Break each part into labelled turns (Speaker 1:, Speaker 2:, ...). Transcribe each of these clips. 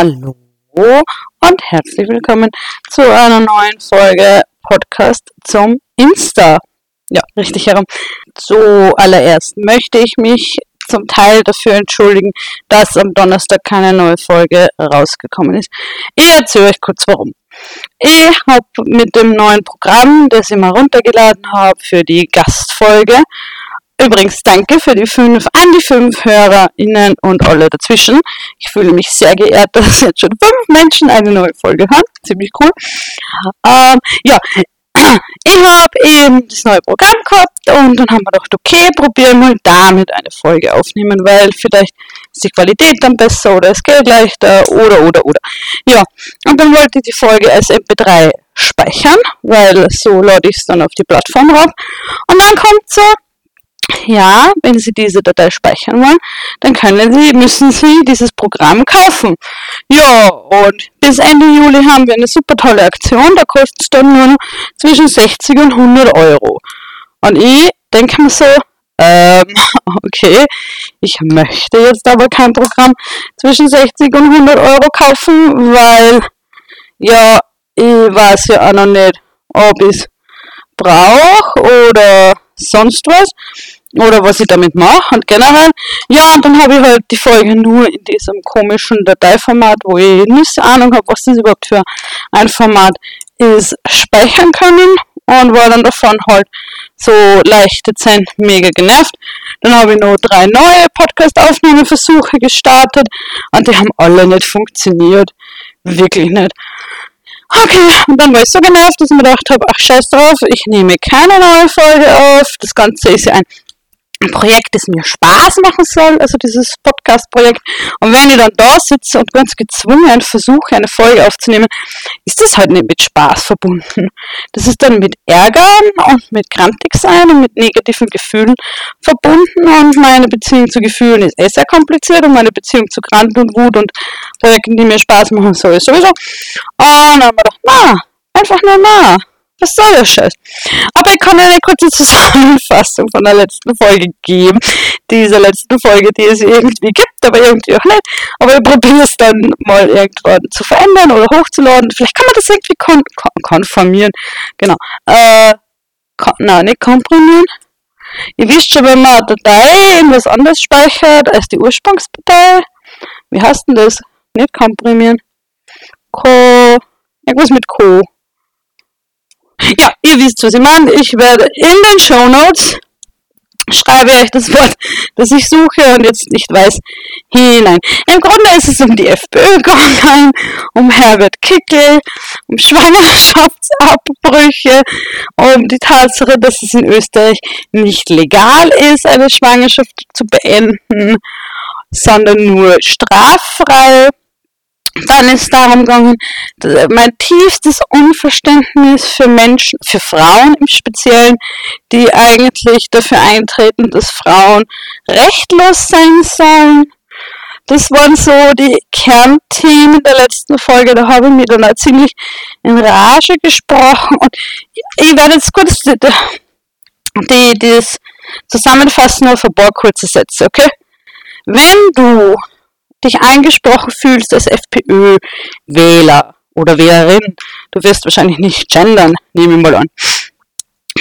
Speaker 1: Hallo und herzlich willkommen zu einer neuen Folge Podcast zum Insta. Ja, richtig herum. Zuallererst möchte ich mich zum Teil dafür entschuldigen, dass am Donnerstag keine neue Folge rausgekommen ist. Ich erzähle euch kurz warum. Ich habe mit dem neuen Programm, das ich mal runtergeladen habe für die Gastfolge, Übrigens danke für die fünf, an die fünf HörerInnen und alle dazwischen. Ich fühle mich sehr geehrt, dass jetzt schon fünf Menschen eine neue Folge hören. Ziemlich cool. Ähm, ja, ich habe eben das neue Programm gehabt und dann haben wir gedacht, okay, probieren wir damit eine Folge aufnehmen, weil vielleicht ist die Qualität dann besser oder es geht leichter oder oder oder. Ja, und dann wollte ich die Folge als MP3 speichern, weil so lade ich es dann auf die Plattform rauf. Und dann kommt so, ja, wenn Sie diese Datei speichern wollen, dann können Sie, müssen Sie dieses Programm kaufen. Ja, und bis Ende Juli haben wir eine super tolle Aktion, da kostet es dann nur zwischen 60 und 100 Euro. Und ich denke mir so, ähm, okay, ich möchte jetzt aber kein Programm zwischen 60 und 100 Euro kaufen, weil, ja, ich weiß ja auch noch nicht, ob ich es brauche oder sonst was oder was ich damit mache und generell. Ja, und dann habe ich halt die Folge nur in diesem komischen Dateiformat, wo ich nicht Ahnung habe, was das überhaupt für ein Format ist, speichern können und war dann davon halt so leicht dezent mega genervt. Dann habe ich noch drei neue Podcast-Aufnahmeversuche gestartet und die haben alle nicht funktioniert. Wirklich nicht. Okay, und dann war ich so genervt, dass ich mir gedacht habe, ach scheiß drauf, ich nehme keine neue Folge auf. Das Ganze ist ja ein ein Projekt, das mir Spaß machen soll, also dieses Podcast-Projekt. Und wenn ich dann da sitze und ganz gezwungen versuche, eine Folge aufzunehmen, ist das halt nicht mit Spaß verbunden. Das ist dann mit Ärgern und mit krantig sein und mit negativen Gefühlen verbunden. Und meine Beziehung zu Gefühlen ist eh sehr kompliziert und meine Beziehung zu Grant und Wut und Projekten, die mir Spaß machen soll, sowieso. Und dann haben wir gedacht, na, einfach nur na was soll der Scheiß? Aber ich kann eine kurze Zusammenfassung von der letzten Folge geben. Diese letzten Folge, die es irgendwie gibt, aber irgendwie auch nicht. Aber ich probiere es dann mal irgendwann zu verändern oder hochzuladen. Vielleicht kann man das irgendwie kon kon konformieren. Genau. Äh, kon nein, nicht komprimieren. Ihr wisst schon, wenn man eine Datei in was anderes speichert als die Ursprungsdatei. Wie heißt denn das? Nicht komprimieren. Co. Irgendwas mit Co. Ja, ihr wisst, was ich meine. Ich werde in den Show Notes schreibe euch das Wort, das ich suche und jetzt nicht weiß, hinein. Im Grunde ist es um die FPÖ gegangen, um Herbert Kickel, um Schwangerschaftsabbrüche, um die Tatsache, dass es in Österreich nicht legal ist, eine Schwangerschaft zu beenden, sondern nur straffrei. Dann ist darum gegangen, mein tiefstes Unverständnis für Menschen, für Frauen im Speziellen, die eigentlich dafür eintreten, dass Frauen rechtlos sein sollen. Das waren so die Kernthemen der letzten Folge. Da habe ich mir dann auch ziemlich in Rage gesprochen. Und ich werde jetzt kurz die, die, das zusammenfassen auf ein paar kurze Sätze, okay? Wenn du dich angesprochen fühlst als FPÖ-Wähler oder Wählerin, du wirst wahrscheinlich nicht gendern, nehme ich mal an,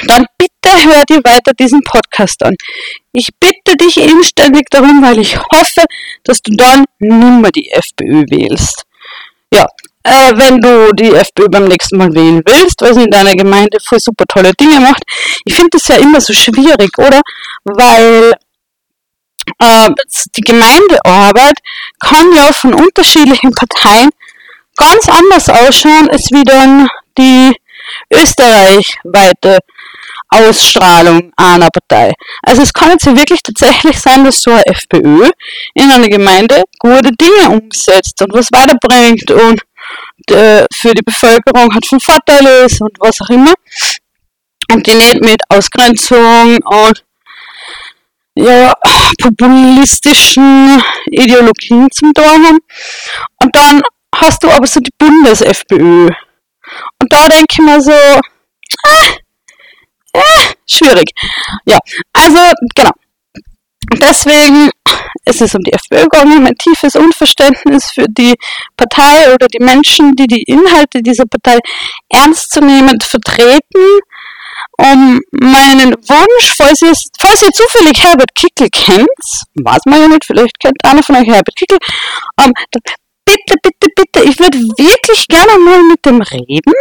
Speaker 1: dann bitte hör dir weiter diesen Podcast an. Ich bitte dich inständig darum, weil ich hoffe, dass du dann nimmer die FPÖ wählst. Ja, äh, wenn du die FPÖ beim nächsten Mal wählen willst, weil sie in deiner Gemeinde voll super tolle Dinge macht. Ich finde das ja immer so schwierig, oder? Weil äh, die Gemeindearbeit kann ja von unterschiedlichen Parteien ganz anders ausschauen als wie dann die österreichweite Ausstrahlung einer Partei. Also es kann jetzt ja wirklich tatsächlich sein, dass so eine FPÖ in einer Gemeinde gute Dinge umsetzt und was weiterbringt und äh, für die Bevölkerung hat von Vorteil ist und was auch immer. Und die nicht mit Ausgrenzung und ja, populistischen Ideologien zum Tor haben. Und dann hast du aber so die Bundes-FPÖ. Und da denke ich mir so, ah, äh, schwierig. Ja, also genau. Deswegen es ist um die FPÖ gegangen, mein tiefes Unverständnis für die Partei oder die Menschen, die die Inhalte dieser Partei ernstzunehmend vertreten, um meinen Wunsch, falls ihr, falls ihr zufällig Herbert Kickel kennt, weiß man ja nicht, vielleicht kennt einer von euch Herbert Kickel, um, bitte, bitte, bitte, ich würde wirklich gerne mal mit dem reden,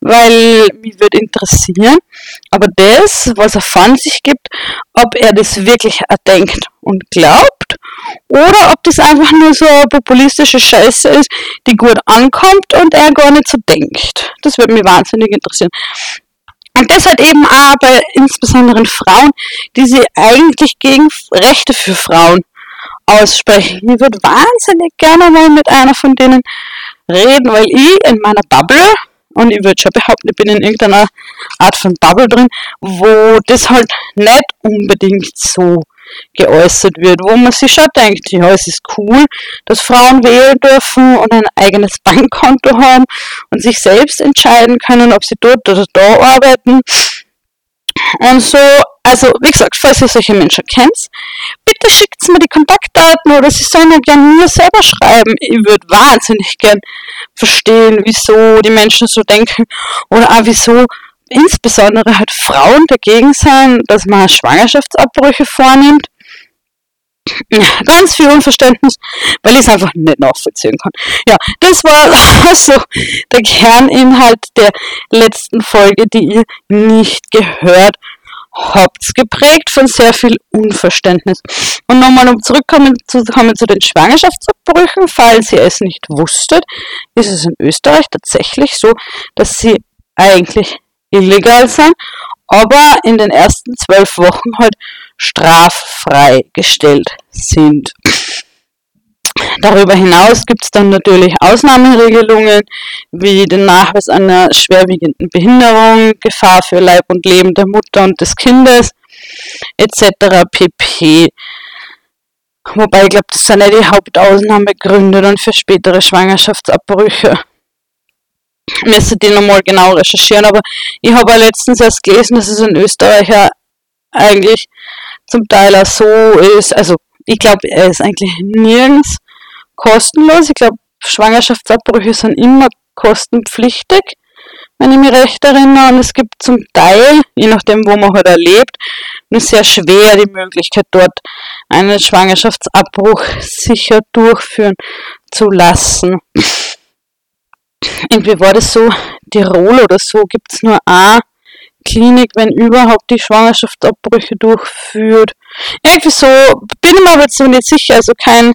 Speaker 1: weil mich würde interessieren, aber das, was er von sich gibt, ob er das wirklich erdenkt und glaubt oder ob das einfach nur so eine populistische Scheiße ist, die gut ankommt und er gar nicht so denkt. Das würde mich wahnsinnig interessieren. Und das halt eben bei insbesondere Frauen, die sie eigentlich gegen Rechte für Frauen aussprechen. Ich würde wahnsinnig gerne mal mit einer von denen reden, weil ich in meiner Bubble, und ich würde schon behaupten, ich bin in irgendeiner Art von Bubble drin, wo das halt nicht unbedingt so geäußert wird, wo man sich schon denkt, ja, es ist cool, dass Frauen wählen dürfen und ein eigenes Bankkonto haben und sich selbst entscheiden können, ob sie dort oder da arbeiten. Und so, also wie gesagt, falls ihr solche Menschen kennt, bitte schickt mir die Kontaktdaten oder sie sollen ja gerne mir selber schreiben. Ich würde wahnsinnig gern verstehen, wieso die Menschen so denken oder auch wieso insbesondere halt Frauen dagegen sein, dass man Schwangerschaftsabbrüche vornimmt. Ganz viel Unverständnis, weil ich es einfach nicht nachvollziehen kann. Ja, das war also der Kerninhalt der letzten Folge, die ihr nicht gehört habt. Geprägt von sehr viel Unverständnis. Und nochmal, um zurückkommen zu, kommen zu den Schwangerschaftsabbrüchen, falls ihr es nicht wusstet, ist es in Österreich tatsächlich so, dass sie eigentlich illegal sein, aber in den ersten zwölf Wochen halt straffrei gestellt sind. Darüber hinaus gibt es dann natürlich Ausnahmeregelungen wie den Nachweis einer schwerwiegenden Behinderung, Gefahr für Leib und Leben der Mutter und des Kindes etc. pp. Wobei ich glaube, das sind ja die Hauptausnahmegründe dann für spätere Schwangerschaftsabbrüche müsste die nochmal genau recherchieren, aber ich habe ja letztens erst gelesen, dass es in Österreich ja eigentlich zum Teil auch so ist, also ich glaube, er ist eigentlich nirgends kostenlos. Ich glaube, Schwangerschaftsabbrüche sind immer kostenpflichtig, wenn ich mich recht erinnere. Und es gibt zum Teil, je nachdem, wo man halt erlebt, nur sehr schwer die Möglichkeit, dort einen Schwangerschaftsabbruch sicher durchführen zu lassen irgendwie war das so, Tirol oder so, gibt es nur eine Klinik, wenn überhaupt die Schwangerschaftsabbrüche durchführt. Irgendwie so, bin mir aber jetzt nicht sicher, also kein,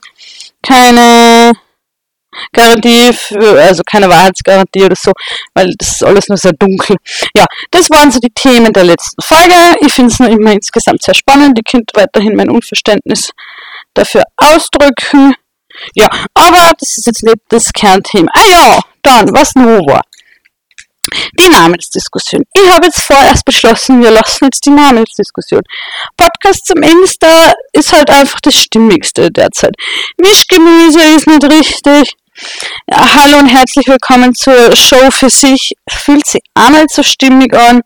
Speaker 1: keine Garantie für, also keine Wahrheitsgarantie oder so, weil das ist alles nur sehr dunkel. Ja, das waren so die Themen der letzten Folge. Ich finde es nur immer insgesamt sehr spannend. Ich könnte weiterhin mein Unverständnis dafür ausdrücken. Ja, aber das ist jetzt nicht das Kernthema. Ah ja, dann, was nur war. Die Namensdiskussion. Ich habe jetzt vorerst beschlossen, wir lassen jetzt die Namensdiskussion. Podcast zum Insta ist halt einfach das Stimmigste derzeit. Mischgemüse ist nicht richtig. Ja, hallo und herzlich willkommen zur Show für sich. Fühlt sich auch nicht so stimmig an.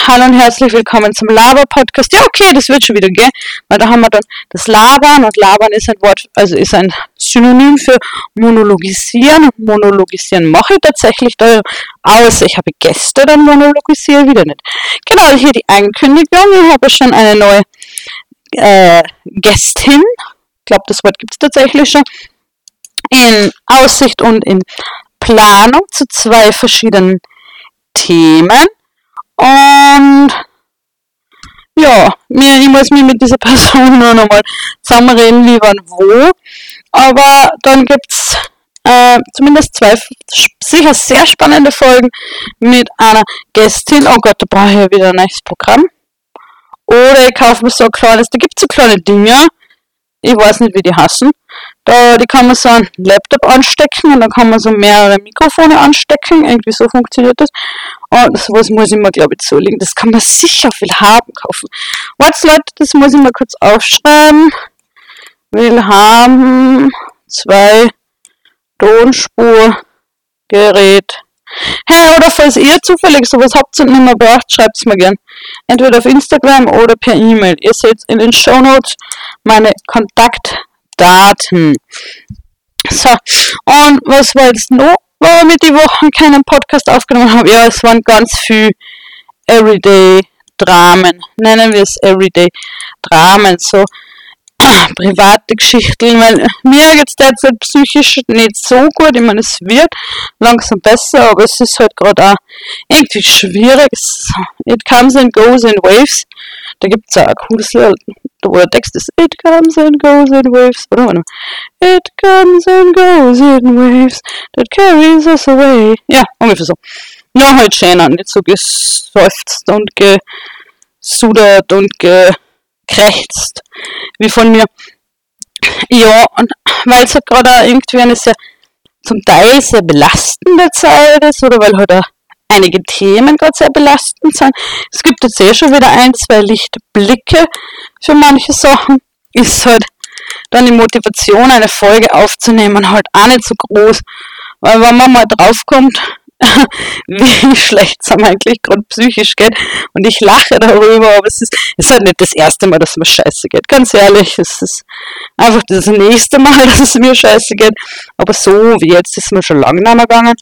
Speaker 1: Hallo und herzlich willkommen zum Laber-Podcast. Ja, okay, das wird schon wieder gehen, weil da haben wir dann das Labern und Labern ist ein Wort, also ist ein Synonym für Monologisieren und Monologisieren mache ich tatsächlich da außer ich habe Gäste, dann monologisiere ich wieder nicht. Genau, hier die Ankündigung, ich habe schon eine neue äh, Gästin, ich glaube, das Wort gibt es tatsächlich schon, in Aussicht und in Planung zu zwei verschiedenen Themen. Und ja, mir, ich muss mich mit dieser Person nur nochmal zusammenreden, wie wann wo. Aber dann gibt's äh, zumindest zwei sicher sehr spannende Folgen mit einer Gästin. Oh Gott, da brauche ich ja wieder ein neues Programm. Oder ich kaufe mir so ein kleines, da gibt's so kleine Dinge, ich weiß nicht, wie die hassen. Da, die kann man so einen Laptop anstecken und dann kann man so mehrere Mikrofone anstecken. Irgendwie so funktioniert das. Und sowas muss ich mir, glaube ich, zulegen. Das kann man sicher viel haben kaufen. Warte, Leute, das muss ich mal kurz aufschreiben. Will haben zwei Tonspurgerät. Hey, oder falls ihr zufällig sowas habt und nicht mehr braucht, schreibt es mir gern. Entweder auf Instagram oder per E-Mail. Ihr seht in den Show Notes meine Kontaktdaten. So, und was war jetzt noch, warum ich die Woche keinen Podcast aufgenommen habe? Ja, es waren ganz viel Everyday-Dramen. Nennen wir es Everyday-Dramen. So, private Geschichten, weil mir geht's derzeit psychisch nicht so gut. Ich meine, es wird langsam besser, aber es ist halt gerade auch irgendwie schwierig. It comes and goes in waves. Da gibt's auch ein cooles Lied, wo der Text ist It comes and goes in waves. Warte mal. It comes and goes in waves that carries us away. Ja, ungefähr so. Nur halt schöner, nicht so geseufzt und gesudert und ge krächzt, wie von mir. Ja, und weil es halt gerade irgendwie eine sehr, zum Teil sehr belastende Zeit ist, oder weil halt auch einige Themen gerade sehr belastend sind. Es gibt jetzt eh schon wieder ein, zwei Lichtblicke für manche Sachen. Ist halt dann die Motivation, eine Folge aufzunehmen, halt auch nicht so groß. Weil wenn man mal draufkommt, wie schlecht es einem eigentlich gerade psychisch geht. Und ich lache darüber, aber es ist, es ist halt nicht das erste Mal, dass es mir scheiße geht. Ganz ehrlich, es ist einfach das nächste Mal, dass es mir scheiße geht. Aber so wie jetzt ist mir schon lange nicht mehr gegangen.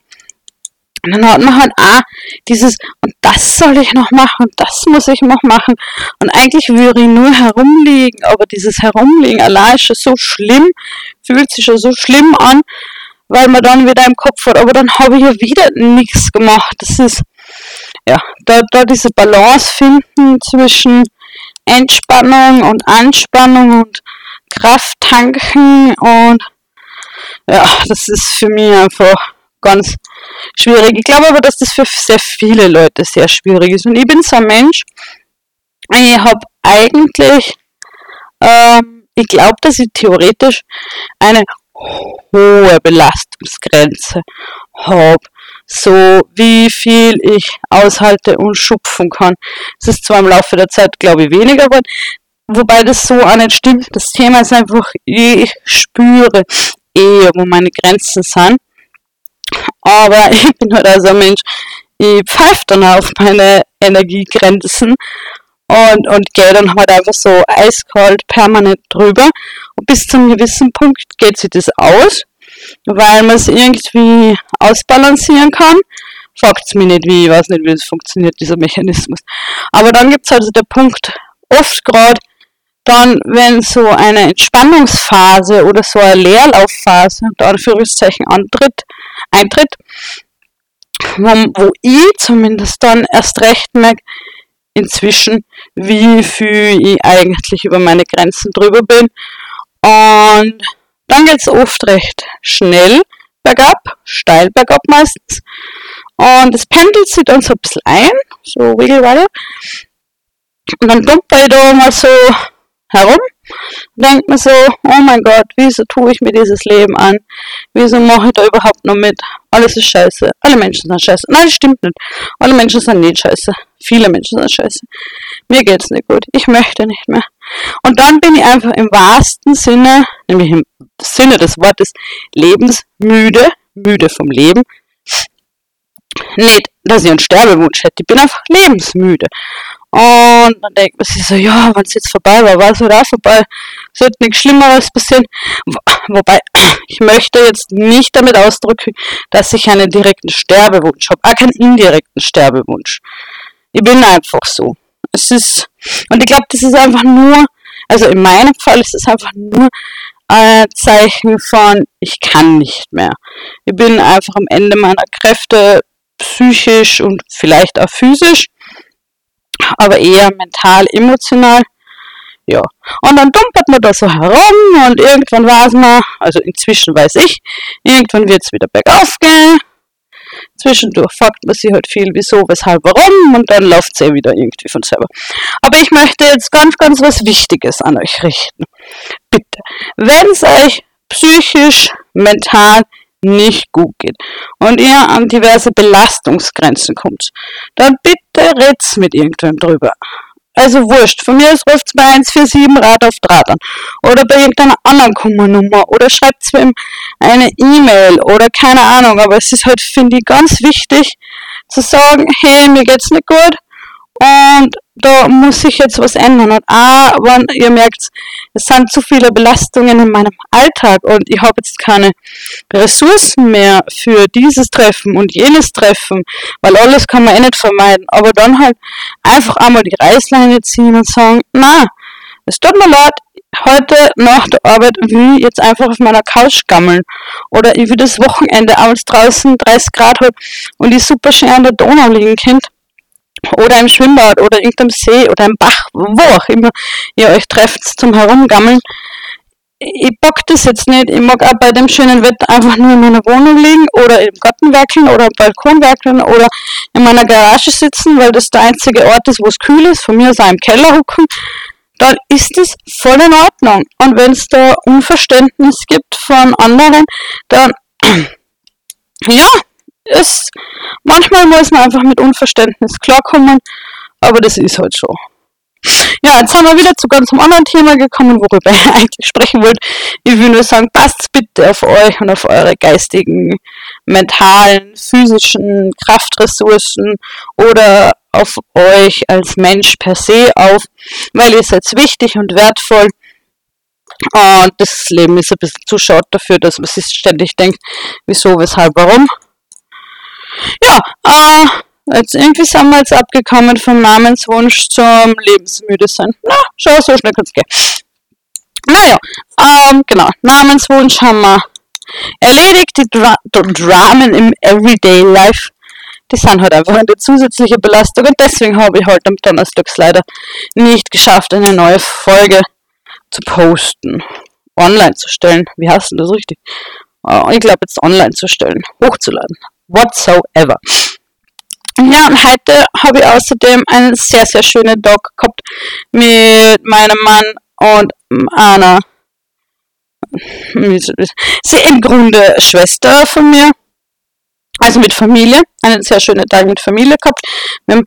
Speaker 1: Und dann hat man halt auch dieses, und das soll ich noch machen, und das muss ich noch machen. Und eigentlich würde ich nur herumliegen, aber dieses Herumliegen allein ist schon so schlimm, fühlt sich schon so schlimm an weil man dann wieder im Kopf hat, aber dann habe ich ja wieder nichts gemacht. Das ist, ja, da, da diese Balance finden zwischen Entspannung und Anspannung und Kraft tanken und ja, das ist für mich einfach ganz schwierig. Ich glaube aber, dass das für sehr viele Leute sehr schwierig ist. Und ich bin so ein Mensch, ich habe eigentlich, ähm, ich glaube, dass ich theoretisch eine hohe Belastungsgrenze habe, so wie viel ich aushalte und schupfen kann. Es ist zwar im Laufe der Zeit, glaube ich, weniger geworden, wobei das so auch nicht stimmt. Das Thema ist einfach, ich spüre eher, wo meine Grenzen sind. Aber ich bin halt also ein Mensch, ich pfeife dann auf meine Energiegrenzen und, und gehe dann halt einfach so eiskalt permanent drüber. Und bis zu einem gewissen Punkt geht sich das aus, weil man es irgendwie ausbalancieren kann. Fragt mich nicht wie, ich weiß nicht, wie es funktioniert, dieser Mechanismus. Aber dann gibt es also der Punkt, oft gerade dann, wenn so eine Entspannungsphase oder so eine Leerlaufphase, unter Anführungszeichen, antritt, eintritt, wo, wo ich zumindest dann erst recht merke, inzwischen, wie viel ich eigentlich über meine Grenzen drüber bin. Und dann geht es oft recht schnell bergab, steil bergab meistens. Und es pendelt sich dann so ein bisschen ein, so Wiggelwaddle. Und dann dumper ich da mal so herum denkt man so, oh mein Gott, wieso tue ich mir dieses Leben an? Wieso mache ich da überhaupt noch mit? Alles ist scheiße. Alle Menschen sind scheiße. Nein, das stimmt nicht. Alle Menschen sind nicht scheiße. Viele Menschen sind scheiße. Mir geht's nicht gut. Ich möchte nicht mehr. Und dann bin ich einfach im wahrsten Sinne, nämlich im Sinne des Wortes, lebensmüde, müde vom Leben. Nicht, dass ich einen Sterbewunsch hätte. Ich bin einfach lebensmüde. Und dann denkt man sich so, ja, wenn es jetzt vorbei war, war es halt auch vorbei. Es wird nichts Schlimmeres passieren. Wobei, ich möchte jetzt nicht damit ausdrücken, dass ich einen direkten Sterbewunsch habe. Auch keinen indirekten Sterbewunsch. Ich bin einfach so. Es ist, und ich glaube, das ist einfach nur, also in meinem Fall ist es einfach nur ein Zeichen von, ich kann nicht mehr. Ich bin einfach am Ende meiner Kräfte psychisch und vielleicht auch physisch aber eher mental, emotional. Ja. Und dann dumpert man da so herum und irgendwann weiß man, also inzwischen weiß ich, irgendwann wird es wieder bergauf gehen. Zwischendurch fragt man sich halt viel, wieso, weshalb, warum und dann läuft es eh wieder irgendwie von selber. Aber ich möchte jetzt ganz, ganz was Wichtiges an euch richten. Bitte, wenn es euch psychisch, mental nicht gut geht und ihr an diverse Belastungsgrenzen kommt, dann bitte red's mit irgendwem drüber. Also wurscht. Von mir aus ruft es bei 147 Rad auf Draht an. Oder bei irgendeiner anderen Kummernummer. Oder schreibt es ihm eine E-Mail. Oder keine Ahnung. Aber es ist halt, finde ich, ganz wichtig zu sagen, hey, mir geht's nicht gut. Und da muss sich jetzt was ändern. Und auch, wenn ihr merkt, es sind zu viele Belastungen in meinem Alltag und ich habe jetzt keine Ressourcen mehr für dieses Treffen und jenes Treffen, weil alles kann man eh nicht vermeiden. Aber dann halt einfach einmal die Reißleine ziehen und sagen, na, es tut mir leid, heute nach der Arbeit will ich jetzt einfach auf meiner Couch gammeln. Oder ich will das Wochenende, als draußen 30 Grad hat und ich super schön an der Donau liegen könnt oder im Schwimmbad oder irgendeinem See oder im Bach, wo auch immer ihr euch trefft zum Herumgammeln. Ich bock das jetzt nicht. Ich mag auch bei dem schönen Wetter einfach nur in meiner Wohnung liegen oder im Garten werkeln oder im Balkon werkeln oder in meiner Garage sitzen, weil das der einzige Ort ist, wo es kühl ist. Von mir aus auch im Keller hucken. Dann ist das voll in Ordnung. Und wenn es da Unverständnis gibt von anderen, dann ja, ist, manchmal muss man einfach mit Unverständnis klarkommen, aber das ist halt so. Ja, jetzt haben wir wieder zu ganz einem anderen Thema gekommen, worüber ich eigentlich sprechen wollte. Ich will nur sagen, passt bitte auf euch und auf eure geistigen, mentalen, physischen Kraftressourcen oder auf euch als Mensch per se auf, weil ihr seid wichtig und wertvoll. Und das Leben ist ein bisschen zu short dafür, dass man sich ständig denkt, wieso, weshalb, warum. Ja, äh, jetzt irgendwie sind wir jetzt abgekommen vom Namenswunsch zum Lebensmüde sein. Na, schau, so schnell kann's gehen. Naja, ähm, genau, Namenswunsch haben wir erledigt. Die, Dra Dramen im Everyday Life, die sind halt einfach eine zusätzliche Belastung und deswegen habe ich heute am Donnerstag leider nicht geschafft, eine neue Folge zu posten, online zu stellen. Wie heißt denn das richtig? Äh, ich glaube jetzt online zu stellen, hochzuladen whatsoever. Ja, und heute habe ich außerdem einen sehr, sehr schönen Dog gehabt mit meinem Mann und einer, sie im Grunde Schwester von mir, also mit Familie, einen sehr schönen Tag mit Familie gehabt. Haben,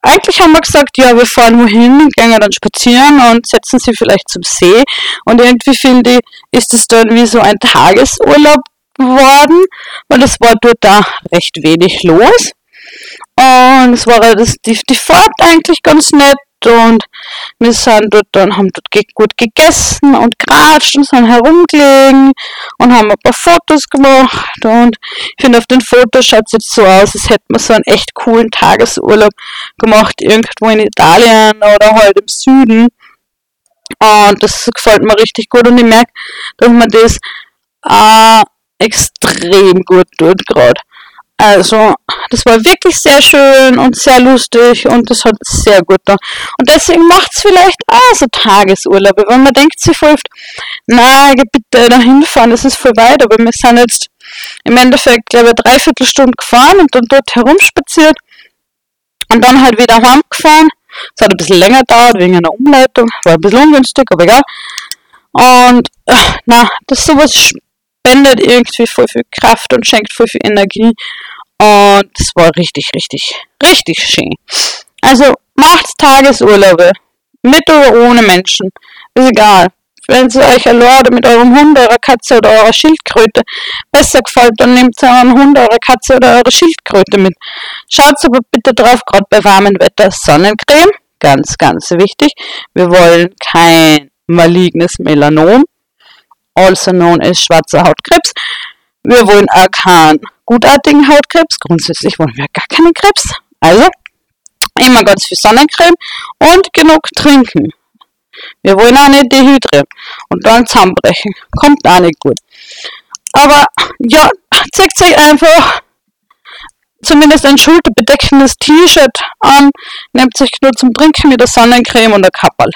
Speaker 1: eigentlich haben wir gesagt, ja, wir fahren wohin, gehen dann spazieren und setzen sie vielleicht zum See. Und irgendwie finde ich, ist es dann wie so ein Tagesurlaub worden und es war dort da recht wenig los. Und es war das, die, die Fahrt eigentlich ganz nett und wir sind dort dann, haben dort gut gegessen und geratscht und sind herumgelegen und haben ein paar Fotos gemacht und ich finde auf den Fotos schaut es jetzt so aus, als hätten wir so einen echt coolen Tagesurlaub gemacht, irgendwo in Italien oder halt im Süden. Und das gefällt mir richtig gut und ich merke, dass man das äh, extrem gut gerade. Also, das war wirklich sehr schön und sehr lustig und das hat sehr gut da. Und deswegen macht es vielleicht auch so Tagesurlaube, weil man denkt sich oft, na, bitte da hinfahren, das ist voll weit, aber wir sind jetzt im Endeffekt, glaube ich, dreiviertel Stunde gefahren und dann dort herumspaziert und dann halt wieder heimgefahren. Es hat ein bisschen länger gedauert wegen einer Umleitung, war ein bisschen ungünstig, aber egal. Und, äh, na, das ist sowas spendet irgendwie voll viel Kraft und schenkt voll viel Energie. Und es war richtig, richtig, richtig schön. Also macht Tagesurlaube. Mit oder ohne Menschen. Ist egal. Wenn es euch alleine mit eurem Hund, eurer Katze oder eurer Schildkröte besser gefällt, dann nehmt euren Hund, eure Katze oder eure Schildkröte mit. Schaut aber bitte drauf, gerade bei warmem Wetter, Sonnencreme. Ganz, ganz wichtig. Wir wollen kein malignes Melanom also known as schwarzer Hautkrebs. Wir wollen auch keinen gutartigen Hautkrebs. Grundsätzlich wollen wir gar keinen Krebs. Also immer ganz viel Sonnencreme und genug trinken. Wir wollen auch nicht dehydrieren und dann zusammenbrechen. Kommt auch nicht gut. Aber ja, zeigt euch einfach zumindest ein schulterbedeckendes T-Shirt an, nehmt sich nur zum Trinken mit der Sonnencreme und der Kapperl.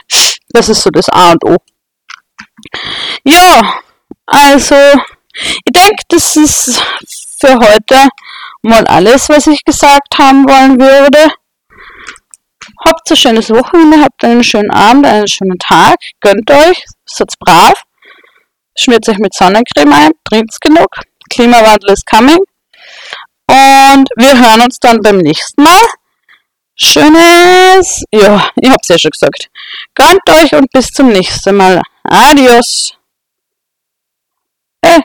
Speaker 1: Das ist so das A und O. Ja, also ich denke, das ist für heute mal alles, was ich gesagt haben wollen würde. Habt ein schönes Wochenende, habt einen schönen Abend, einen schönen Tag, gönnt euch, seid brav, schmiert euch mit Sonnencreme ein, trinkt genug, Klimawandel ist coming und wir hören uns dann beim nächsten Mal. schönes, ja, ich hab's ja schon gesagt. Grant euch und bis zum nächsten Mal. Adios. Äh,